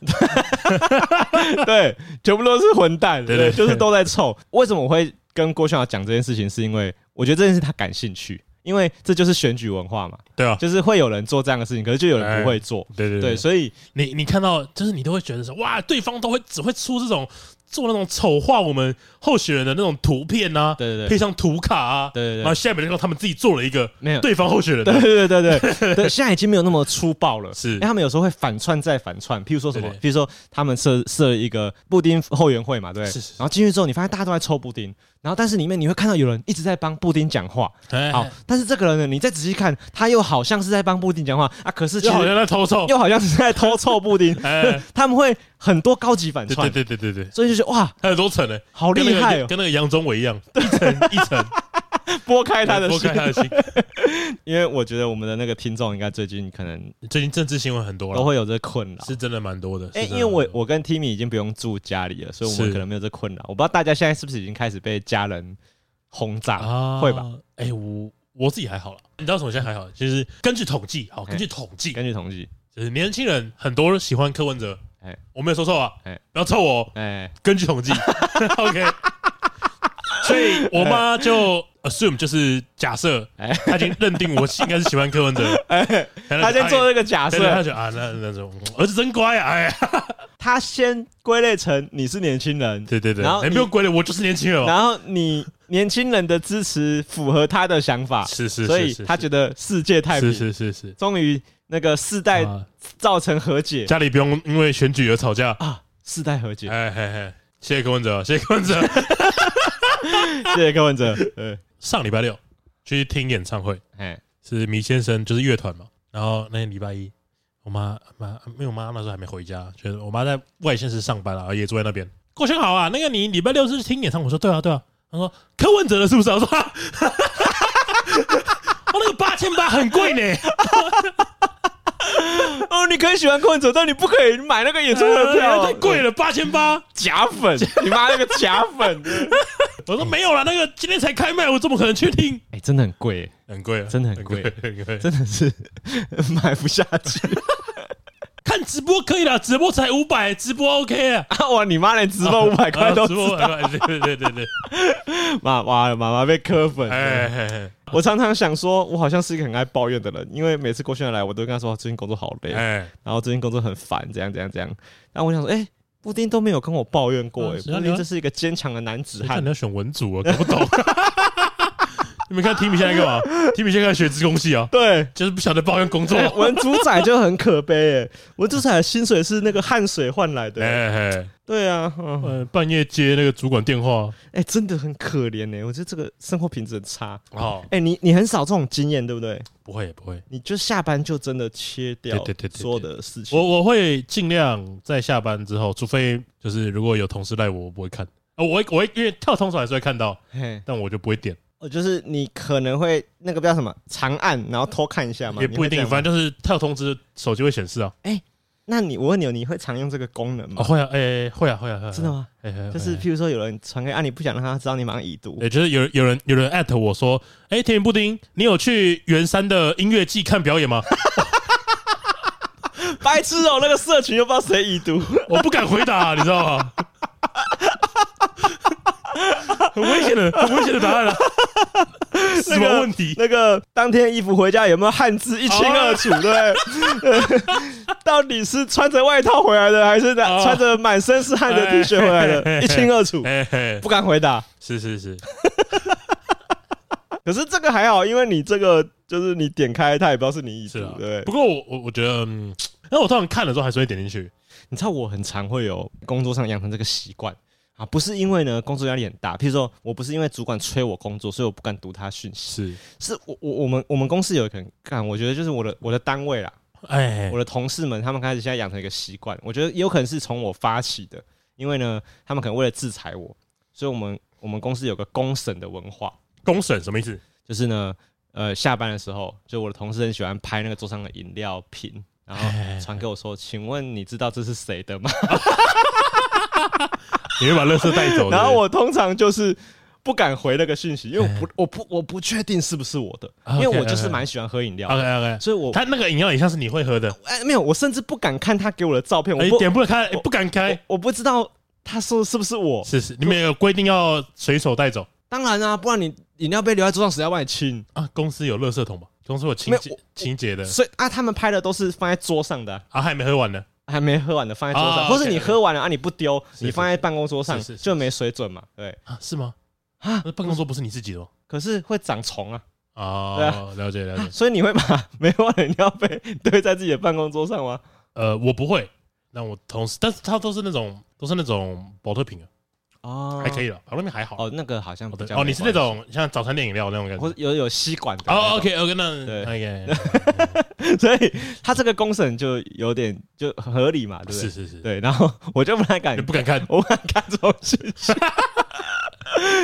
对，全部都是混蛋，对，对，就是都在凑。为什么我会跟郭校长讲这件事情？是因为我觉得这件事他感兴趣。因为这就是选举文化嘛，对啊，就是会有人做这样的事情，可是就有人不会做，对对。对，所以你你看到就是你都会觉得说，哇，对方都会只会出这种做那种丑化我们候选人的那种图片啊，对对对，配上图卡啊，对对对，然后下面就他们自己做了一个没有。对方候选人，对对对对对，对，现在已经没有那么粗暴了，是，因为他们有时候会反串再反串，譬如说什么，譬如说他们设设了一个布丁后援会嘛，对，是然后进去之后，你发现大家都在抽布丁。然后，但是里面你会看到有人一直在帮布丁讲话。好，但是这个人呢，你再仔细看，他又好像是在帮布丁讲话啊，可是又好像在偷臭，又好像是在偷臭布丁。他们会很多高级反串，对对对对对，所以就觉得哇，他有多层呢，好厉害哦，跟那个杨宗纬一样，一层一层。拨开他的心，拨开他的心，因为我觉得我们的那个听众应该最近可能最近政治新闻很多了，都会有这困扰，是真的蛮多的。哎，因为我我跟 Timmy 已经不用住家里了，所以我们可能没有这困扰。我不知道大家现在是不是已经开始被家人轰炸啊？会吧？哎，我我自己还好了，你知道什么现在还好？其实根据统计，好，根据统计，根据统计，就是年轻人很多喜欢柯文哲。哎，我没有说错啊，哎，不要臭我。哎，根据统计，OK。所以我妈就 assume 就是假设，她已经认定我应该是喜欢柯文哲，哎她先做这个假设，她就啊，那那种儿子真乖啊，哎呀，她先归类成你是年轻人，对对对，然后没有归类，我就是年轻人，然后你年轻人的支持符合她的想法，是是，所以她觉得世界太平，是是是，终于那个世代造成和解，家里不用因为选举而吵架啊，世代和解，哎嘿嘿，谢谢柯文哲，谢谢柯文哲。谢谢柯文哲。呃，上礼拜六去听演唱会，哎，是米先生，就是乐团嘛。然后那天礼拜一，我妈妈，因为我妈那时候还没回家，觉得我妈在外县市上班了，也坐在那边。国轩好啊，那个你礼拜六是听演唱会？我说对啊，对啊。他说柯文哲的是不是？我说，哈哈哈，我那个八千八很贵呢。哦，你可以喜欢柯文哲，但你不可以买那个演唱会的票，太贵了，八千八假粉，你妈那个假粉！我说没有了，那个今天才开卖，我怎么可能去听？哎，真的很贵，很贵，真的很贵，真的是 买不下去。看直播可以了，直播才五百，直播 OK 啊！哇，你妈连直播五百块都直播五百块，对对对对，妈哇，妈妈被磕粉。我常常想说，我好像是一个很爱抱怨的人，因为每次郭轩来，我都跟他说最近工作好累，然后最近工作很烦，怎样怎样怎样。然后我想说，哎，布丁都没有跟我抱怨过，哎，布丁这是一个坚强的男子汉。你要选文组啊，搞不懂。你们看 Timmy 现在干嘛？Timmy 现在学资工系啊，对，就是不晓得抱怨工作。文组仔就很可悲，哎，文组仔的薪水是那个汗水换来的，哎，对啊，嗯，半夜接那个主管电话，哎，真的很可怜哎，我觉得这个生活品质很差。哦，哎，你你很少这种经验，对不对？不会不会，你就下班就真的切掉，对对对，所有的事情。我我会尽量在下班之后，除非就是如果有同事赖我，我不会看。哦，我我会因为跳通常还是会看到，但我就不会点。哦，就是你可能会那个叫什么长按，然后偷看一下嘛？也不一定，反正就是跳通知，手机会显示啊。哎，那你我问你，你会常用这个功能吗？会啊，哎，会啊，会啊，会真的吗？就是譬如说有人传给啊，你不想让他知道你马上已读。哎，就是有有人有人艾特我说，哎，甜甜布丁，你有去圆山的音乐季看表演吗？白痴哦，那个社群又不知道谁已读，我不敢回答，你知道吗？很危险的，很危险的答案了。什么问题？那个当天衣服回家有没有汗渍一清二楚？对，到底是穿着外套回来的，还是穿着满身是汗的 T 恤回来的？一清二楚，不敢回答。是是是。可是这个还好，因为你这个就是你点开，他也不知道是你已读，对。不过我我我觉得，嗯，那我通常看了之后还是会点进去。你知道我很常会有工作上养成这个习惯。啊，不是因为呢，工作压力很大。譬如说，我不是因为主管催我工作，所以我不敢读他讯息。是，是我我我们我们公司有一个人干，我觉得就是我的我的单位啦，哎，我的同事们他们开始现在养成一个习惯，我觉得也有可能是从我发起的，因为呢，他们可能为了制裁我，所以我们我们公司有个公审的文化。公审什么意思？就是呢，呃，下班的时候，就我的同事很喜欢拍那个桌上的饮料瓶。然后传给我说：“请问你知道这是谁的吗？” 你会把垃圾带走。然后我通常就是不敢回那个讯息，因为我不我不我不确定是不是我的，因为我就是蛮喜欢喝饮料。OK OK，所以我他那个饮料也像是你会喝的。哎，没有，我甚至不敢看他给我的照片，我一点不开，不敢开，我不知道他说是不是我。是是，你们有规定要随手带走？当然啊，不然你饮料杯留在桌上，谁要帮你清啊？公司有垃圾桶吧？公司有清洁清洁的。所以啊，他们拍的都是放在桌上的啊，还没喝完呢，还没喝完的放在桌上，或是你喝完了啊，你不丢，你放在办公桌上就没水准嘛？对啊，是吗？啊，那办公桌不是你自己的吗？可是会长虫啊。哦，对啊，了解了解。所以你会把没喝完的饮料杯堆在自己的办公桌上吗？呃，我不会，那我同事，但是他都是那种都是那种保特瓶啊。哦，还可以了，旁边还好。哦，那个好像不哦，你是那种像早餐店饮料那种感觉，或有有吸管的。哦，OK OK，那对，OK。所以他这个公审就有点就合理嘛，对不对？是是是，对。然后 我就不太敢，不敢看，我不敢看这种事情。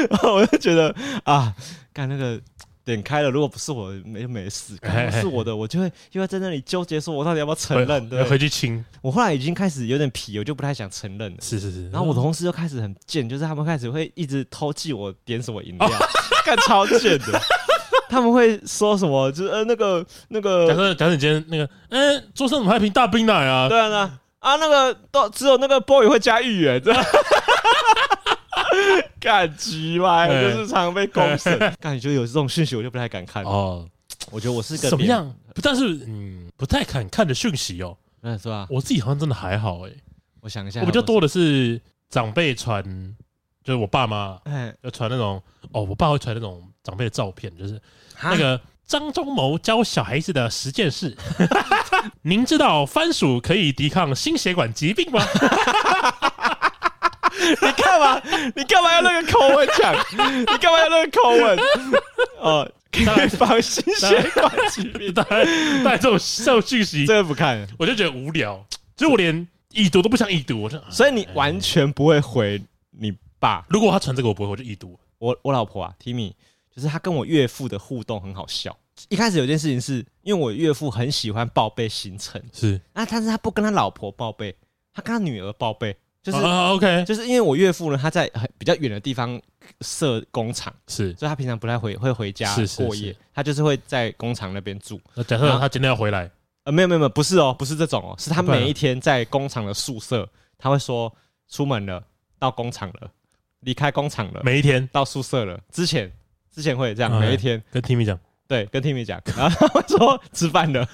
然后我就觉得啊，看那个。点开了，如果不是我，没没事。可能是我的，我就会因为在那里纠结，说我到底要不要承认？对，回去亲。我后来已经开始有点皮，我就不太想承认了。是是是。然后我同事就开始很贱，就是他们开始会一直偷记我点什么饮料，干超贱的。他们会说什么？就是呃那个那个，假设假设你今天那个，哎，桌上怎么还有瓶大冰奶啊？对啊，啊那个都只有那个 boy 会加芋圆。干鸡歪，就是常常被公审。干你觉得有这种讯息，我就不太敢看哦。我觉得我是个怎么样？但是嗯，不太敢看的讯息哦。嗯，是吧？我自己好像真的还好哎。我想一下，我比较多的是长辈传，就是我爸妈，哎，要传那种哦，我爸会传那种长辈的照片，就是那个张忠谋教小孩子的十件事。您知道番薯可以抵抗心血管疾病吗？你干嘛？你干嘛要那个口吻讲？你干嘛要那个口吻？哦，可以防心血管疾病。带带这种这种讯息，这个不看，我就觉得无聊。就我连已读都不想已读，我就所以你完全不会回你爸。如果他传这个，我不会，我就已读。我我老婆啊，Timmy，就是他跟我岳父的互动很好笑。一开始有件事情是因为我岳父很喜欢报备行程，是啊，但是他不跟他老婆报备，他跟他女儿报备。就是 OK，就是因为我岳父呢，他在很比较远的地方设工厂，是，所以他平常不太回会回家过夜，他就是会在工厂那边住。那假设他今天要回来，呃，没有没有没有，不是哦，不是这种哦，是他每一天在工厂的宿舍，他会说出门了，到工厂了，离开工厂了，每一天？到宿舍了，之前之前会这样，每一天。跟 Timmy 讲，对，跟 Timmy 讲，然后他会说吃饭了。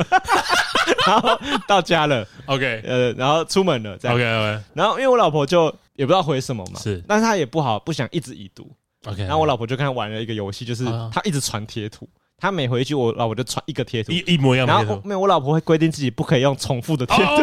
然 后到家了，OK，呃，然后出门了，这样，OK OK。然后因为我老婆就也不知道回什么嘛，是，但是她也不好，不想一直已读，OK。然后我老婆就跟她玩了一个游戏，就是她一直传贴图，她每回一句，我老婆就传一个贴图，一一模一样的。然后没有，我老婆会规定自己不可以用重复的贴图，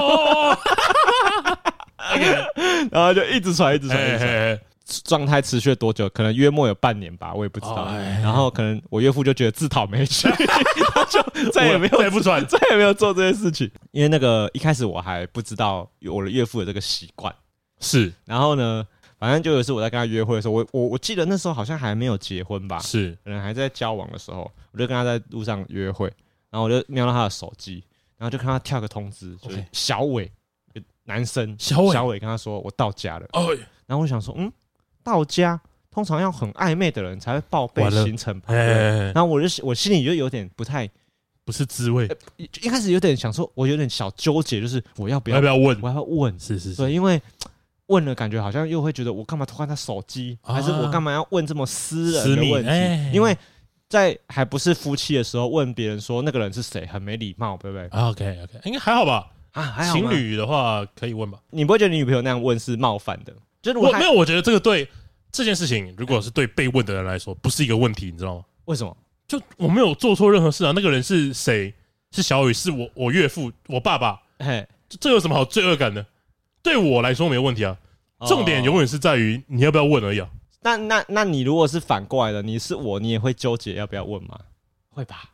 然后就一直传，一直传，一直传。状态持续了多久？可能约莫有半年吧，我也不知道。然后可能我岳父就觉得自讨没趣，他就再也没有再不传，再也没有做这件事情。因为那个一开始我还不知道我的岳父有这个习惯，是。然后呢，反正就有一次我在跟他约会的时候，我我我记得那时候好像还没有结婚吧，是，可能还在交往的时候，我就跟他在路上约会，然后我就瞄到他的手机，然后就看他跳个通知，就是小伟，男生小伟，小伟跟他说我到家了。哦，然后我想说，嗯。到家通常要很暧昧的人才会报备行程吧，然后我就我心里就有点不太不是滋味，一开始有点想说，我有点小纠结，就是我要不要要不要问，我要问，是是是，对，因为问了感觉好像又会觉得我干嘛偷看他手机，还是我干嘛要问这么私人的问题？因为在还不是夫妻的时候问别人说那个人是谁，很没礼貌，对不对？OK OK，应该还好吧？啊，还好。情侣的话可以问吧？你不会觉得你女朋友那样问是冒犯的？就是我没有，我觉得这个对。这件事情，如果是对被问的人来说，不是一个问题，你知道吗？为什么？就我没有做错任何事啊！那个人是谁？是小雨，是我，我岳父，我爸爸。嘿，这有什么好罪恶感的？对我来说没有问题啊。重点永远是在于你要不要问而已啊。那那那你如果是反过来的，你是我，你也会纠结要不要问吗？会吧？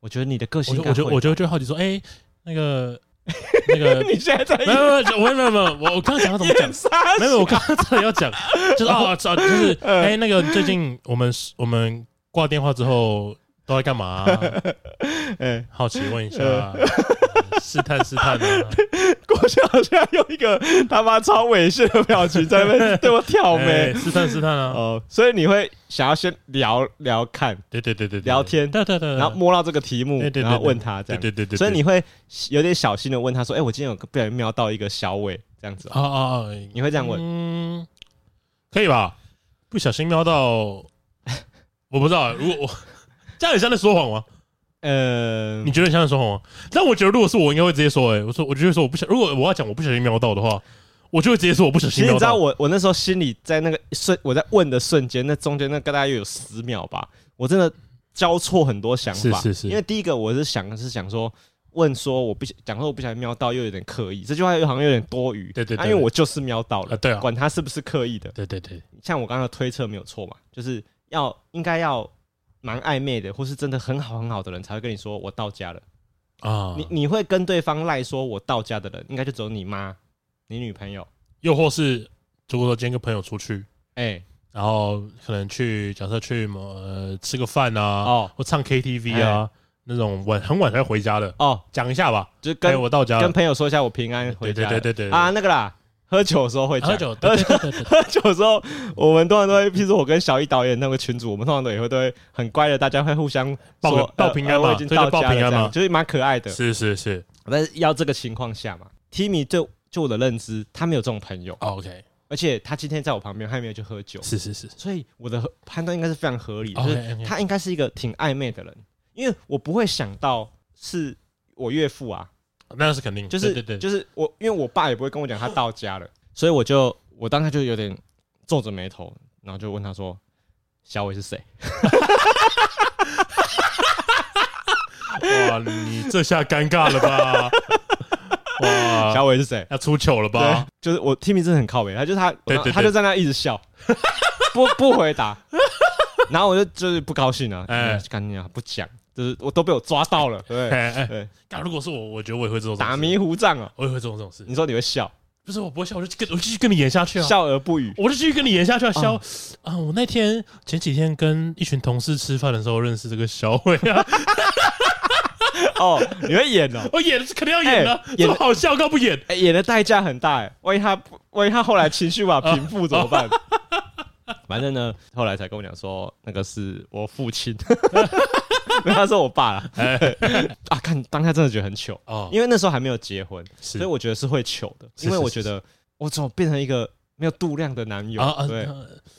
我觉得你的个性，我觉得我觉得就好奇说，哎，那个。那个，你现在在没有没有我没有没有我我刚刚讲要怎么讲？没有，我刚刚真的要讲，就是啊，就是哎，那个最近我们我们挂电话之后都在干嘛？哎，好奇问一下，试探试探的。郭襄好像用一个他妈超猥亵的表情在那边 对我挑眉，试探试探啊。哦，所以你会想要先聊聊看，对对对对，聊天，对对对，然后摸到这个题目，然后问他这样，对对对。所以你会有点小心的问他说：“哎，我今天有不小心瞄到一个小尾这样子。”啊啊啊！你会这样问？嗯，可以吧？不小心瞄到。我不知道，如果我这样也像在说谎吗？呃，你觉得像在说谎吗？但我觉得，如果是我，应该会直接说，哎，我说，我就会说，我不想。如果我要讲我不小心瞄到的话，我就会直接说我不小心瞄到。你知道我我那时候心里在那个瞬，我在问的瞬间，那中间那个大概又有十秒吧，我真的交错很多想法。是是是。因为第一个我是想是想说，问说我不想讲说我不小心瞄到，又有点刻意，这句话又好像有点多余。对对对。因为我就是瞄到了，对啊，管他是不是刻意的。对对对。像我刚刚的推测没有错嘛，就是。要应该要蛮暧昧的，或是真的很好很好的人才会跟你说我到家了啊！你你会跟对方赖说我到家的人，应该就只有你妈、你女朋友，又或是如果说今天跟朋友出去，哎、欸，然后可能去假设去呃吃个饭啊，哦，或唱 KTV 啊，欸、那种晚很晚才回家的哦，讲一下吧，就跟、欸、我到家，跟朋友说一下我平安回家，对对对对对啊那个啦。喝酒的时候会讲，喝酒，喝酒的时候，我们通常都会，譬如说我跟小易导演那个群组，我们通常都也会都会很乖的，大家会互相报报平安嘛，已经到家了，这样就是蛮可爱的。是是是，但是要这个情况下嘛，Timmy 就就我的认知，他没有这种朋友，OK，而且他今天在我旁边，他也没有去喝酒，是是是，所以我的判断应该是非常合理的，就是他应该是一个挺暧昧的人，因为我不会想到是我岳父啊。那是肯定，就是对对对，就是我，因为我爸也不会跟我讲他到家了，所以我就我当时就有点皱着眉头，然后就问他说：“小伟是谁？” 哇，你这下尴尬了吧？哇，小伟是谁？要出糗了吧？就是我听名字很靠北，他就是他，他就在那一直笑，不不回答，然后我就就是不高兴了，哎，赶紧啊，不讲。就是我都被我抓到了，对对。但如果是我，我觉得我也会这种打迷糊仗啊，我也会做这种事。你说你会笑？不是，我不会笑，我就跟我继续跟你演下去啊，笑而不语。我就继续跟你演下去啊，笑啊！我那天前几天跟一群同事吃饭的时候认识这个小伟啊。哦，你会演哦？我演的是肯定要演的，演好笑，干不演？哎，演的代价很大哎，万一他万一他后来情绪无法平复怎么办？反正呢，后来才跟我讲说，那个是我父亲。他说我爸了，啊，看当下真的觉得很糗。哦，因为那时候还没有结婚，所以我觉得是会糗的，因为我觉得我怎么变成一个没有度量的男友？啊？对，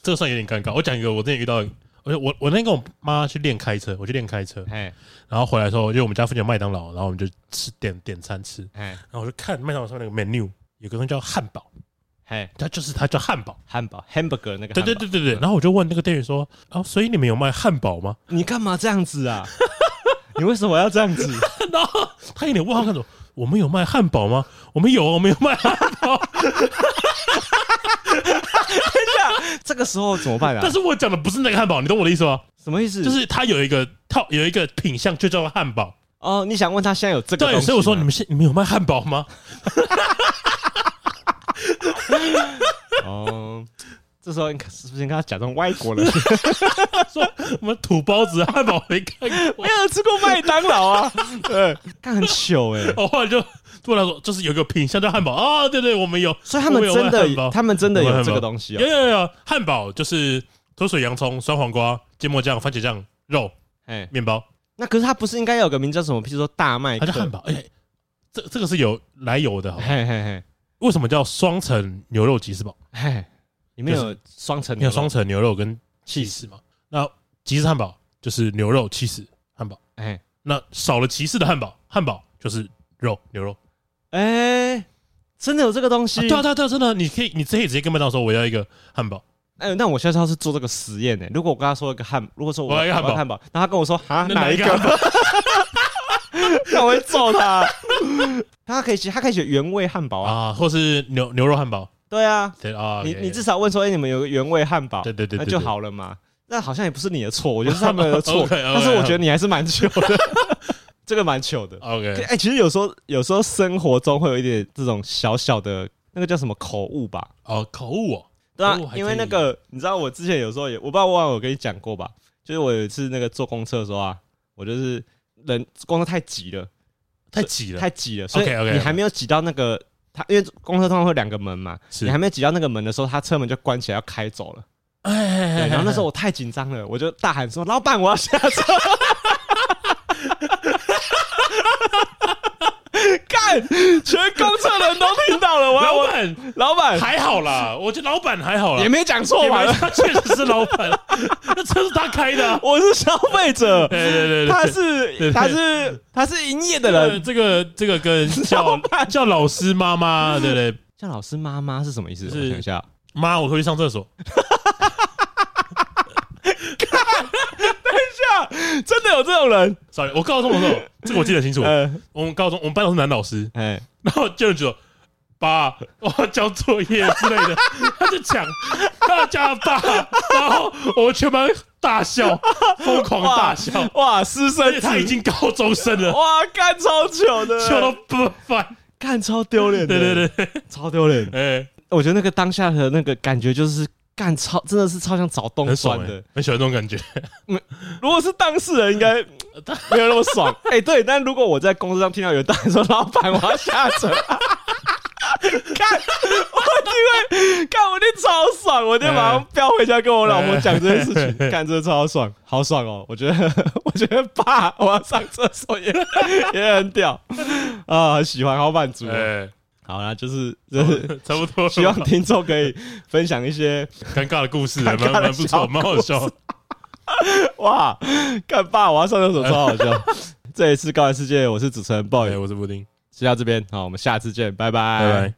这个算有点尴尬。我讲一个，我之前遇到，我我我那天跟我妈去练开车，我去练开车，然后回来的时候，因为我们家附近有麦当劳，然后我们就吃点点餐吃，然后我就看麦当劳上面那个 menu，有个东西叫汉堡。哎，他就是他叫汉堡，汉堡，hamburger 那个。对对对对对。然后我就问那个店员说：“哦，所以你们有卖汉堡吗？” 你干嘛这样子啊？你为什么要这样子？然后他有点问号看着我：“我们有卖汉堡吗？我们有，我们有卖汉堡。”等一下，这个时候怎么办啊？但是我讲的不是那个汉堡，你懂我的意思吗？什么意思？就是他有一个套，有一个品相就叫做汉堡。哦，你想问他现在有这个？对，所以我说你们现你们有卖汉堡吗？哦，这时候你是不是应该假装外国人，说我们土包子汉堡没看过，没有吃过麦当劳啊？对，但很糗哎。我后来就突然说，就是有个品相叫汉堡啊，对对，我们有，所以他们真的，他们真的有这个东西啊。有有有，汉堡就是脱水洋葱、酸黄瓜、芥末酱、番茄酱、肉，哎，面包。那可是它不是应该有个名叫什么？譬如说大麦，它叫汉堡。哎，这这个是有来由的，嘿嘿嘿。为什么叫双层牛肉吉士堡？嘿，里面有双层，有双层牛肉跟起司嘛？那吉士汉堡就是牛肉起司汉堡。哎，那少了骑士的汉堡，汉堡就是肉牛肉。哎，真的有这个东西？对啊对啊，真的，你可以，你可以直接跟麦当劳说我要一个汉堡。哎，那我现在要是做这个实验呢？如果我跟他说一个汉，如果说我要一个汉堡，汉堡，那他跟我说啊哪一个？那我会揍他。他可以写，他可以写原味汉堡啊，或是牛牛肉汉堡。对啊，你你至少问说，哎，你们有个原味汉堡，对对对，那就好了嘛。那好像也不是你的错，我觉得是他们的错。但是我觉得你还是蛮糗的，这个蛮糗的。OK，哎，其实有时候有时候生活中会有一点这种小小的那个叫什么口误吧？哦，口误哦，对啊，因为那个你知道，我之前有时候也我不知道我有跟你讲过吧？就是我有一次那个坐公车的时候啊，我就是人公车太挤了。太挤了，太挤了，所以你还没有挤到那个他，因为公车通常会两个门嘛，你还没有挤到那个门的时候，他车门就关起来要开走了。哎，然后那时候我太紧张了，我就大喊说：“老板，我要下车！”干，全公车人都听到了。我老板，老板还好啦，我觉得老板还好啦，也没讲错吧？他确实是老板，那车是他开的，我是消费者。对对对，他是他是他是营业的人。这个这个跟叫叫老师妈妈，对不对？叫老师妈妈是什么意思？我想一下，妈，我回去上厕所。真的有这种人？Sorry，我高中的时候，这个我记得很清楚。我们高中，我们班都是男老师。哎，然后就就说：“爸，我要交作业之类的。”他就讲：“他叫爸。”然后我们全班大笑，疯狂大笑。哇，师生他已经高中生了。哇，干超糗的，糗到不翻，干超丢脸。对对对，超丢脸。哎，我觉得那个当下的那个感觉就是。干超真的是超像找洞钻的，很喜欢这种感觉。如果是当事人，应该没有那么爽。哎、欸，对，但如果我在公司上听到有人大人说：“老板，我要下车。”看，我就会看，我一定超爽，我一定马上飙回家跟我老婆讲这件事情。看，真的超爽，好爽哦！我觉得，我觉得爸，我要上厕所也也很屌啊，很喜欢，好满足。好啦，就是就是差不多，希望听众可以分享一些尴尬的故事，蛮蛮不错，蛮好笑。哇，看爸，我要上厕所，超好笑。这一次告白世界，我是主持人 boy，我是布丁，就到这边，好，我们下次见，拜拜。拜拜。